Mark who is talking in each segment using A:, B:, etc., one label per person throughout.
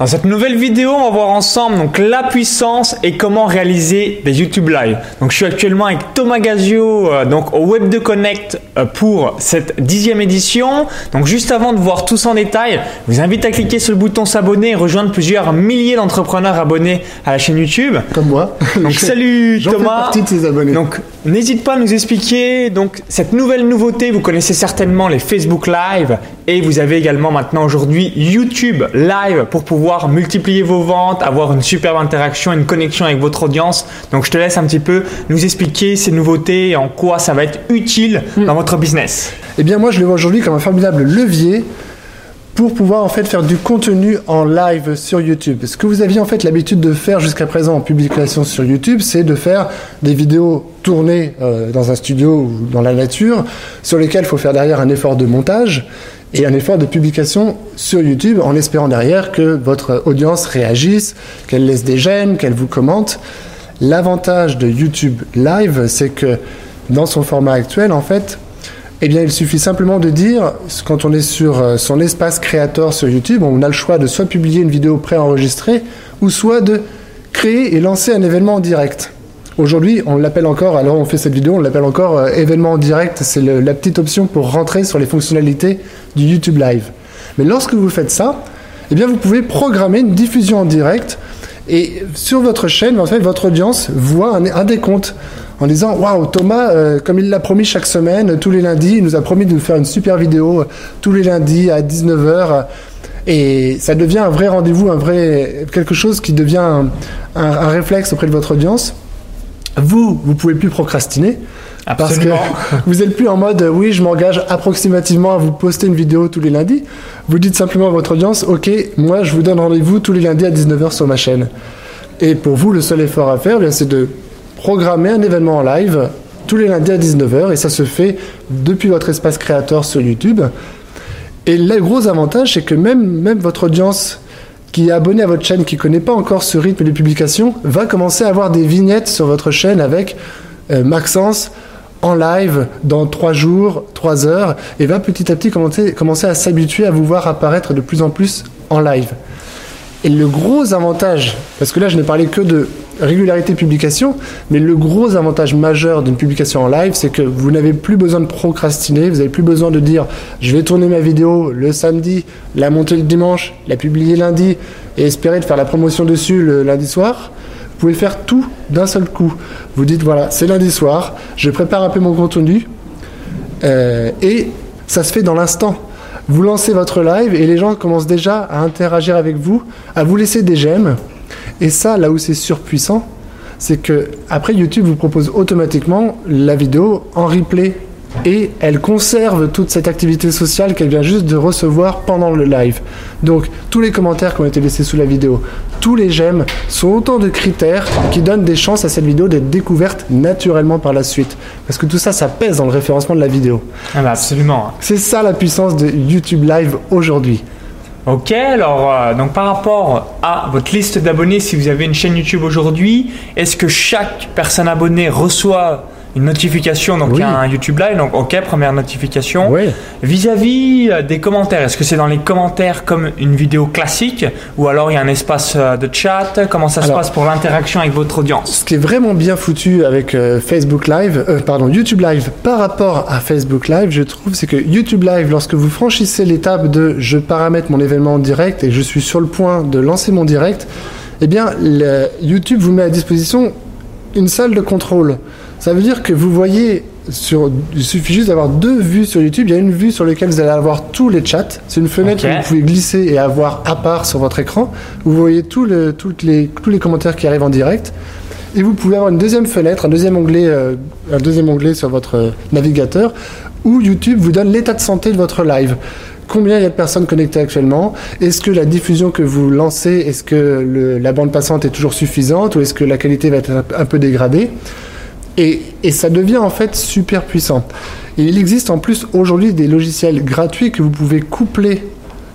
A: Dans cette nouvelle vidéo, on va voir ensemble donc la puissance et comment réaliser des YouTube Live. Donc je suis actuellement avec Thomas Gazio euh, donc au Web de Connect euh, pour cette dixième édition. Donc juste avant de voir tout ça en détail, je vous invite à cliquer sur le bouton s'abonner et rejoindre plusieurs milliers d'entrepreneurs abonnés à la chaîne YouTube.
B: Comme moi.
A: Donc salut
B: J'en fais
A: Thomas.
B: partie de ces abonnés.
A: Donc n'hésite pas à nous expliquer donc cette nouvelle nouveauté. Vous connaissez certainement les Facebook Live et vous avez également maintenant aujourd'hui YouTube Live pour pouvoir multiplier vos ventes, avoir une superbe interaction, une connexion avec votre audience. Donc je te laisse un petit peu nous expliquer ces nouveautés et en quoi ça va être utile dans votre business.
B: Eh bien, moi, je le vois aujourd'hui comme un formidable levier pour pouvoir en fait faire du contenu en live sur YouTube. Ce que vous aviez en fait l'habitude de faire jusqu'à présent en publication sur YouTube, c'est de faire des vidéos tournées euh, dans un studio ou dans la nature, sur lesquelles il faut faire derrière un effort de montage et un effort de publication sur YouTube en espérant derrière que votre audience réagisse, qu'elle laisse des j'aime, qu'elle vous commente. L'avantage de YouTube Live, c'est que dans son format actuel, en fait, eh bien, il suffit simplement de dire, quand on est sur euh, son espace créateur sur YouTube, on a le choix de soit publier une vidéo préenregistrée, ou soit de créer et lancer un événement en direct. Aujourd'hui, on l'appelle encore, alors on fait cette vidéo, on l'appelle encore euh, événement en direct, c'est la petite option pour rentrer sur les fonctionnalités du YouTube Live. Mais lorsque vous faites ça, eh bien, vous pouvez programmer une diffusion en direct et sur votre chaîne, en fait, votre audience voit un, un décompte en disant Waouh, Thomas, euh, comme il l'a promis chaque semaine, tous les lundis, il nous a promis de nous faire une super vidéo euh, tous les lundis à 19h. Et ça devient un vrai rendez-vous, un vrai quelque chose qui devient un, un- un réflexe auprès de votre audience. Vous, vous pouvez plus procrastiner. Parce que
A: Absolument.
B: vous êtes plus en mode oui, je m'engage approximativement à vous poster une vidéo tous les lundis. Vous dites simplement à votre audience ok, moi je vous donne rendez-vous tous les lundis à 19h sur ma chaîne. Et pour vous, le seul effort à faire, eh bien, c'est de programmer un événement en live tous les lundis à 19h et ça se fait depuis votre espace créateur sur YouTube. Et le gros avantage, c'est que même, même votre audience qui est abonnée à votre chaîne, qui ne connaît pas encore ce rythme de publication, va commencer à avoir des vignettes sur votre chaîne avec euh, Maxence en live dans 3 jours, 3 heures, et va petit à petit commencer, commencer à s'habituer à vous voir apparaître de plus en plus en live. Et le gros avantage, parce que là je n'ai parlé que de régularité de publication, mais le gros avantage majeur d'une publication en live, c'est que vous n'avez plus besoin de procrastiner, vous n'avez plus besoin de dire je vais tourner ma vidéo le samedi, la monter le dimanche, la publier lundi et espérer de faire la promotion dessus le lundi soir. Vous pouvez faire tout d'un seul coup. Vous dites voilà, c'est lundi soir, je prépare un peu mon contenu euh, et ça se fait dans l'instant. Vous lancez votre live et les gens commencent déjà à interagir avec vous, à vous laisser des j'aime. Et ça, là où c'est surpuissant, c'est que après YouTube vous propose automatiquement la vidéo en replay et elle conserve toute cette activité sociale qu'elle vient juste de recevoir pendant le live. Donc tous les commentaires qui ont été laissés sous la vidéo, tous les j'aime sont autant de critères qui donnent des chances à cette vidéo d'être découverte naturellement par la suite. Parce que tout ça, ça pèse dans le référencement de la vidéo.
A: Ah bah absolument.
B: C'est ça la puissance de YouTube Live aujourd'hui.
A: Ok, alors euh, donc par rapport à votre liste d'abonnés, si vous avez une chaîne YouTube aujourd'hui, est-ce que chaque personne abonnée reçoit une notification donc il y a
B: Oui.
A: un YouTube Live donc ok première notification.
B: Oui.
A: Vis-à-vis euh, des commentaires, est-ce que c'est dans les commentaires comme une vidéo classique ou alors il y a un espace euh, de chat? Comment ça se passe pour l'interaction avec votre audience?
B: Ce qui est vraiment bien foutu avec euh, Facebook Live, euh, pardon, YouTube Live par rapport à Facebook Live, je trouve, c'est que YouTube Live, lorsque vous franchissez l'étape de je paramètre mon événement en direct et je suis sur le point de lancer mon direct, eh bien, le- YouTube vous met à disposition une salle de contrôle. Ça veut dire que vous voyez sur, il suffit juste d'avoir deux vues sur YouTube. Il y a une vue sur laquelle vous allez avoir tous les chats. C'est une fenêtre que vous pouvez glisser et avoir à part sur votre écran. Vous voyez tout le- toutes les, tous les commentaires qui arrivent en direct. Et vous pouvez avoir une deuxième fenêtre, un deuxième onglet, euh, un deuxième onglet sur votre euh, navigateur où YouTube vous donne l'état de santé de votre live. Combien il y a de personnes connectées actuellement? Est-ce que la diffusion que vous lancez, est-ce que la bande passante est toujours suffisante ou est-ce que la qualité va être un, peu dégradée? Et, ça devient en fait super puissant. Il existe en plus aujourd'hui des logiciels gratuits que vous pouvez coupler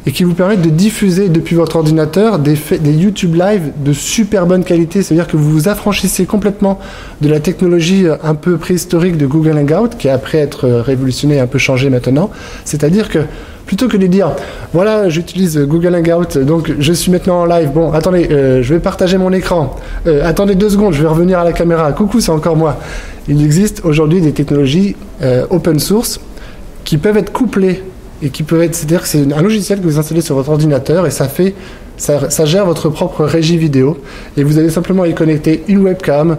B: et qui vous permettent de diffuser depuis votre ordinateur des, YouTube Live de super bonne qualité. C'est-à-dire que vous vous affranchissez complètement de la technologie euh, un peu préhistorique de Google Hangout, qui après être euh, révolutionné et un peu changé maintenant. C'est-à-dire que plutôt que de dire voilà j'utilise Google Hangout donc je suis maintenant en live bon attendez euh, je vais partager mon écran attendez deux secondes je vais revenir à la caméra coucou c'est encore moi il existe aujourd'hui des technologies open source qui peuvent être couplées et qui peuvent être c'est-à-dire que c'est un logiciel que vous installez sur votre ordinateur et ça fait ça, gère votre propre régie vidéo et vous allez simplement y connecter une webcam,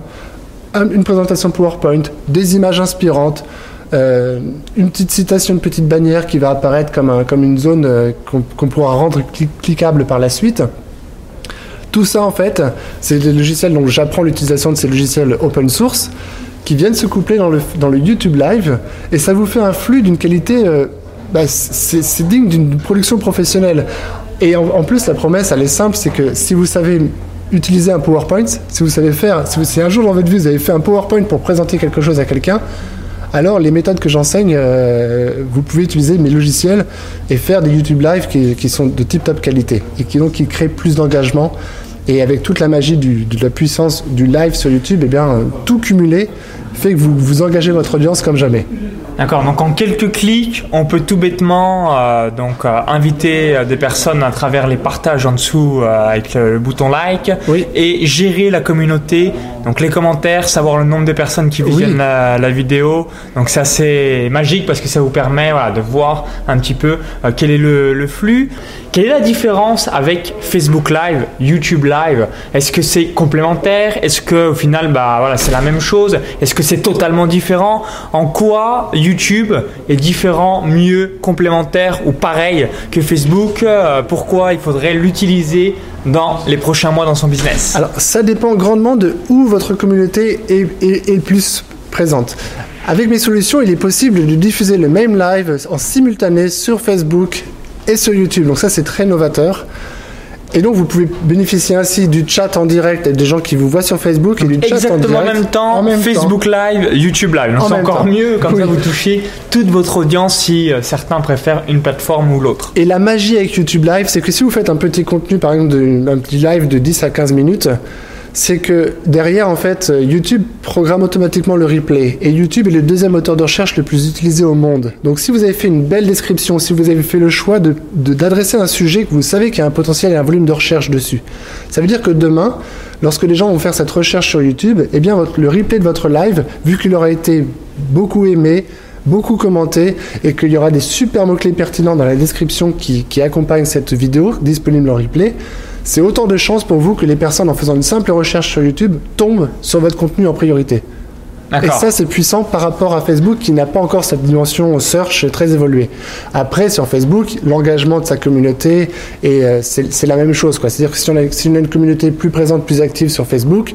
B: une présentation PowerPoint, des images inspirantes, euh, une petite citation, une petite bannière qui va apparaître comme, comme une zone euh, qu'on pourra rendre cliquable par la suite. Tout ça, en fait, c'est des logiciels dont j'apprends l'utilisation de ces logiciels open source qui viennent se coupler dans le, dans le YouTube Live et ça vous fait un flux d'une qualité. Euh, bah, c'est digne d'une production professionnelle. Et en, plus, la promesse, elle est simple, c'est que si vous savez utiliser un PowerPoint, si vous savez faire, si, vous, un jour dans votre vie vous avez fait un PowerPoint pour présenter quelque chose à quelqu'un, alors les méthodes que j'enseigne, euh, vous pouvez utiliser mes logiciels et faire des YouTube Live qui, sont de tip top qualité et qui donc qui créent plus d'engagement. Et avec toute la magie de la puissance du live sur YouTube, eh bien, tout cumulé fait que vous, vous engagez votre audience comme jamais.
A: D'accord, donc en quelques clics, on peut tout bêtement euh, donc euh, inviter euh, des personnes à travers les partages en dessous avec le, bouton like et gérer la communauté, donc les commentaires, savoir le nombre de personnes qui visionnent la, vidéo. Donc c'est assez magique parce que ça vous permet voilà, de voir un petit peu quel est le, le flux. Quelle est la différence avec Facebook Live, YouTube Live? Est-ce que c'est complémentaire? Est-ce que au final bah voilà, c'est la même chose? Est-ce que c'est totalement différent En quoi YouTube est différent, mieux, complémentaire ou pareil que Facebook? Euh, pourquoi il faudrait l'utiliser dans les prochains mois dans son business?
B: Alors ça dépend grandement de où votre communauté est, est, plus présente. Avec mes solutions, il est possible de diffuser le même live en simultané sur Facebook et sur YouTube. Donc ça c'est très novateur. Et donc, vous pouvez bénéficier ainsi du chat en direct et des gens qui vous voient sur Facebook et du chat
A: en
B: direct.
A: en même temps, Facebook Live, YouTube Live. C'est encore mieux, comme ça vous touchez toute votre audience si euh, certains préfèrent une plateforme ou l'autre.
B: Et la magie avec YouTube Live, c'est que si vous faites un petit contenu, par exemple, un petit live de 10 à 15 minutes, c'est que derrière, en fait, YouTube programme automatiquement le replay. Et YouTube est le deuxième moteur de recherche le plus utilisé au monde. Donc si vous avez fait une belle description, si vous avez fait le choix d'adresser de, un sujet que vous savez qu'il y a un potentiel et un volume de recherche dessus, ça veut dire que demain, lorsque les gens vont faire cette recherche sur YouTube, eh bien, le replay de votre live, vu qu'il aura été beaucoup aimé, beaucoup commenté et qu'il y aura des super mots-clés pertinents dans la description qui, qui accompagnent cette vidéo disponible en replay, c'est autant de chances pour vous que les personnes, en faisant une simple recherche sur YouTube, tombent sur votre contenu en priorité. Et ça, c'est puissant par rapport à Facebook qui n'a pas encore cette dimension search très évoluée. Après, sur Facebook, l'engagement de sa communauté, et euh, c'est la même chose. C'est-à-dire que si on, a, si on, a, une communauté plus présente, plus active sur Facebook,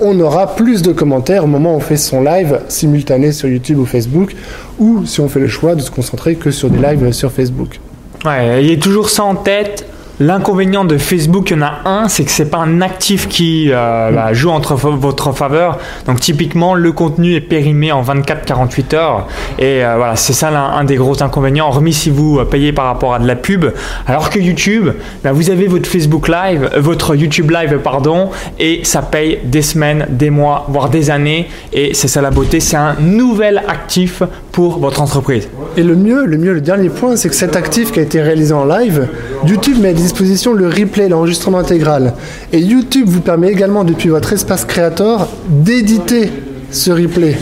B: on aura plus de commentaires au moment où on fait son live simultané sur YouTube ou Facebook, ou si on fait le choix de se concentrer que sur des lives sur Facebook.
A: Ouais, ayez toujours ça en tête. L'inconvénient de Facebook, il y en a un, c'est que c'est pas un actif qui euh, bah, joue entre votre faveur. Donc typiquement, le contenu est périmé en 24-48 heures. Et euh, voilà, c'est ça un, des gros inconvénients, hormis si vous euh, payez par rapport à de la pub. Alors que YouTube, bah, vous avez votre Facebook Live, votre YouTube Live, pardon, et ça paye des semaines, des mois, voire des années. Et c'est ça la beauté, c'est un nouvel actif pour votre entreprise.
B: Et le mieux, le mieux, le dernier point, c'est que cet actif qui a été réalisé en live, YouTube met disposition le replay, l'enregistrement intégral. Et YouTube vous permet également, depuis votre espace créateur, d'éditer ce replay.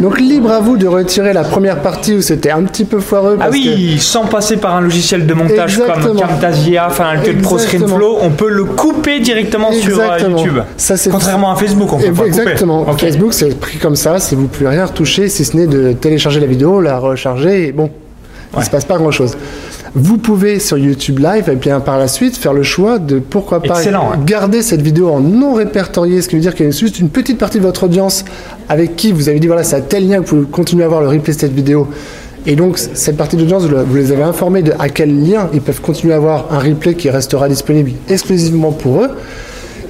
B: Donc libre à vous de retirer la première partie où c'était un petit peu foireux.
A: ah oui, sans passer par un logiciel de montage comme Camtasia, enfin que Pro ScreenFlow, on peut le couper directement sur euh, YouTube. Ça, Contrairement à Facebook, on peut pas
B: Exactement. Facebook, c'est pris comme ça, si vous pouvez rien retoucher, si ce n'est de télécharger la vidéo, la recharger, et bon, il ne se passe pas grand-chose. Vous pouvez sur YouTube Live et bien par la suite faire le choix de pourquoi pas garder cette vidéo en non répertorié, ce qui veut dire qu'il y a juste une petite partie de votre audience avec qui vous avez dit voilà c'est à tel lien que vous pouvez continuer à voir le replay de cette vidéo. Et donc cette partie d'audience, vous les avez informés de à quel lien ils peuvent continuer à avoir un replay qui restera disponible exclusivement pour eux.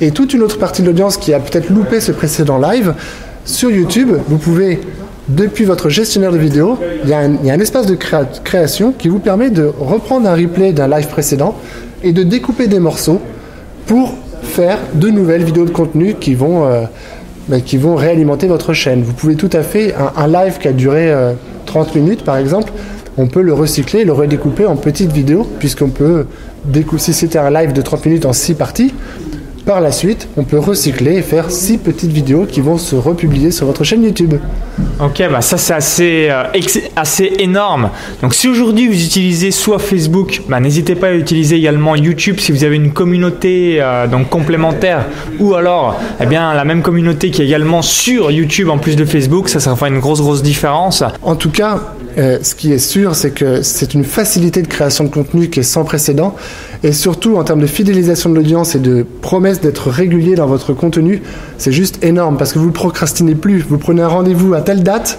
B: Et toute une autre partie de l'audience qui a peut-être loupé ce précédent live, sur YouTube, vous pouvez depuis votre gestionnaire de vidéo, il y a un, espace de créa- création qui vous permet de reprendre un replay d'un live précédent et de découper des morceaux pour faire de nouvelles vidéos de contenu qui vont, euh, vont réalimenter votre chaîne. Vous pouvez tout à fait, un, live qui a duré euh, 30 minutes par exemple, on peut le recycler, le redécouper en petites vidéos, puisqu'on peut, si c'était un live de 30 minutes en 6 parties, par la suite, on peut recycler et faire 6 petites vidéos qui vont se republier sur votre chaîne YouTube.
A: Ok, bah ça c'est assez, euh, assez énorme. Donc si aujourd'hui vous utilisez soit Facebook, bah, n'hésitez pas à utiliser également YouTube si vous avez une communauté euh, donc complémentaire ou alors eh bien la même communauté qui est également sur YouTube en plus de Facebook, ça ça fera une grosse grosse différence.
B: En tout cas, euh, ce qui est sûr, c'est que c'est une facilité de création de contenu qui est sans précédent. Et surtout, en termes de fidélisation de l'audience et de promesse d'être régulier dans votre contenu, c'est juste énorme parce que vous ne procrastinez plus. Vous prenez un rendez-vous à telle date.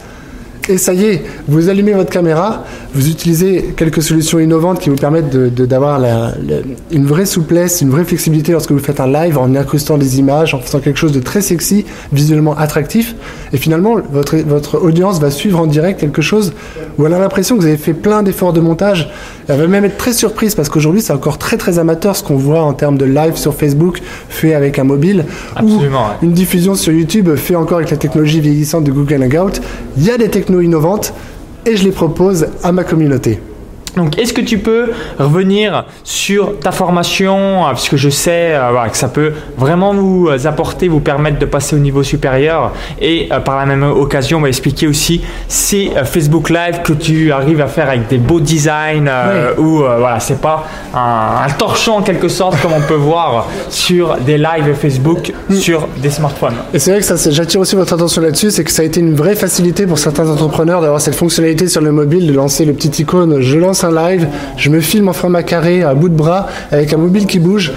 B: Et ça y est, vous allumez votre caméra, vous utilisez quelques solutions innovantes qui vous permettent de- de- d'avoir la- une vraie souplesse, une vraie flexibilité lorsque vous faites un live en incrustant des images, en faisant quelque chose de très sexy, visuellement attractif. Et finalement, votre, votre audience va suivre en direct quelque chose où elle a l'impression que vous avez fait plein d'efforts de montage. Elle va même être très surprise parce qu'aujourd'hui, c'est encore très très amateur ce qu'on voit en termes de live sur Facebook fait avec un mobile
A: Absolument,
B: ou une diffusion sur YouTube fait encore avec la technologie vieillissante de Google Hangout. Il y a des technos innovantes et je les propose à ma communauté.
A: Donc, est-ce que tu peux revenir sur ta formation, euh, puisque je sais euh, que ça peut vraiment vous euh, apporter, vous permettre de passer au niveau supérieur, et euh, par la même occasion, on va expliquer aussi ces euh, Facebook Live que tu arrives à faire avec des beaux designs, euh, où voilà, c'est pas un, un torchon en quelque sorte comme on peut voir sur des lives Facebook sur des smartphones.
B: Et c'est vrai que ça, j'attire aussi votre attention là-dessus, c'est que ça a été une vraie facilité pour certains entrepreneurs d'avoir cette fonctionnalité sur le mobile, de lancer le petit icône, je lance live, je me filme en format carré, à bout de bras, avec un mobile qui bouge.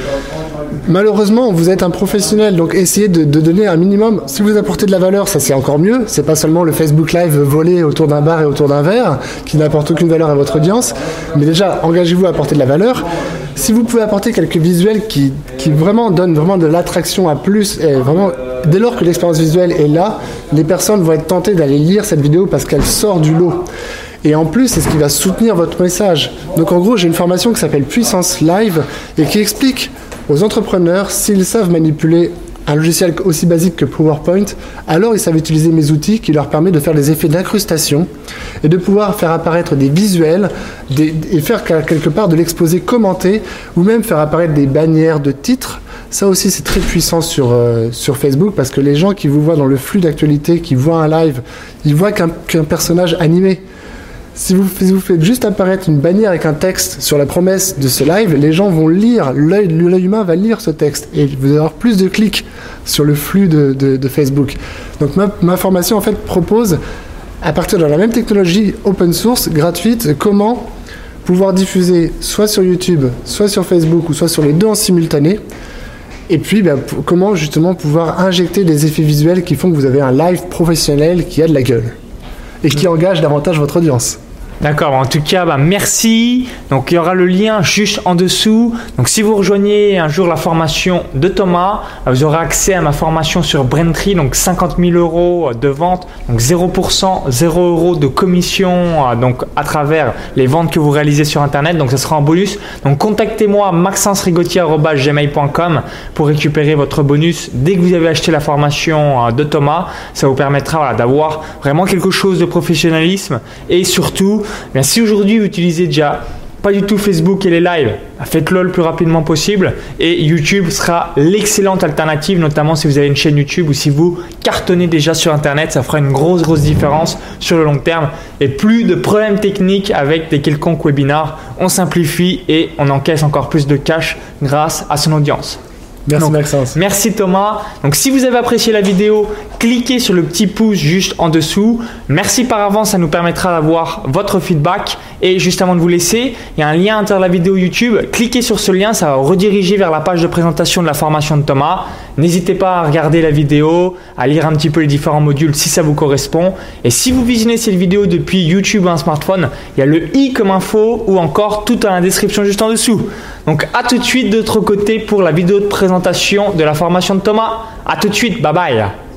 B: Malheureusement, vous êtes un professionnel, donc essayez de, de donner un minimum. Si vous apportez de la valeur, ça c'est encore mieux. C'est pas seulement le Facebook Live volé autour d'un bar et autour d'un verre, qui n'apporte aucune valeur à votre audience. Mais déjà, engagez-vous à apporter de la valeur. Si vous pouvez apporter quelques visuels qui, qui vraiment donnent vraiment de l'attraction à plus, et vraiment, dès lors que l'expérience visuelle est là, les personnes vont être tentées d'aller lire cette vidéo parce qu'elle sort du lot. Et en plus, c'est ce qui va soutenir votre message. Donc en gros, j'ai une formation qui s'appelle Puissance Live et qui explique aux entrepreneurs s'ils savent manipuler un logiciel aussi basique que PowerPoint, alors ils savent utiliser mes outils qui leur permettent de faire des effets d'incrustation et de pouvoir faire apparaître des visuels et faire quel- quelque part de l'exposé commenté ou même faire apparaître des bannières de titres. Ça aussi, c'est très puissant sur, euh, sur Facebook parce que les gens qui vous voient dans le flux d'actualité, qui voient un live, ils voient qu'un personnage animé. Si vous, si vous faites juste apparaître une bannière avec un texte sur la promesse de ce live, les gens vont lire, l'œil humain va lire ce texte et vous allez avoir plus de clics sur le flux de, de- de Facebook. Donc ma, ma formation en fait propose, à partir de la même technologie open source, gratuite, comment pouvoir diffuser soit sur YouTube, soit sur Facebook ou soit sur les deux en simultané. Et puis, ben, comment justement pouvoir injecter des effets visuels qui font que vous avez un live professionnel qui a de la gueule et qui engage davantage votre audience.
A: D'accord, en tout cas, bah, merci. Donc il y aura le lien juste en dessous. Donc si vous rejoignez un jour la formation de Thomas, bah, vous aurez accès à ma formation sur Braintree, donc 50 000 euros de vente, donc 0%, 0 euros de commission euh, donc à travers les ventes que vous réalisez sur Internet. Donc ce sera en bonus. Donc contactez-moi maxence.rigotier@gmail.com pour récupérer votre bonus dès que vous avez acheté la formation euh, de Thomas. Ça vous permettra d'avoir vraiment quelque chose de professionnalisme et surtout, bien, si aujourd'hui vous utilisez déjà pas du tout Facebook et les lives, faites-le le plus rapidement possible et YouTube sera l'excellente alternative, notamment si vous avez une chaîne YouTube ou si vous cartonnez déjà sur Internet, ça fera une grosse grosse différence sur le long terme et plus de problèmes techniques avec des quelconques webinars, on simplifie et on encaisse encore plus de cash grâce à son audience.
B: Merci
A: Donc,
B: Maxence.
A: Merci Thomas. Donc si vous avez apprécié la vidéo, cliquez sur le petit pouce juste en dessous. Merci par avance, ça nous permettra d'avoir votre feedback. Et juste avant de vous laisser, il y a un lien à l'intérieur de la vidéo YouTube. Cliquez sur ce lien, ça va rediriger vers la page de présentation de la formation de Thomas. N'hésitez pas à regarder la vidéo, à lire un petit peu les différents modules si ça vous correspond. Et si vous visionnez cette vidéo depuis YouTube ou un smartphone, il y a le i comme info ou encore tout dans la description juste en dessous. Donc à tout de suite de l'autre côté pour la vidéo de présentation de la formation de Thomas. À tout de suite, bye bye.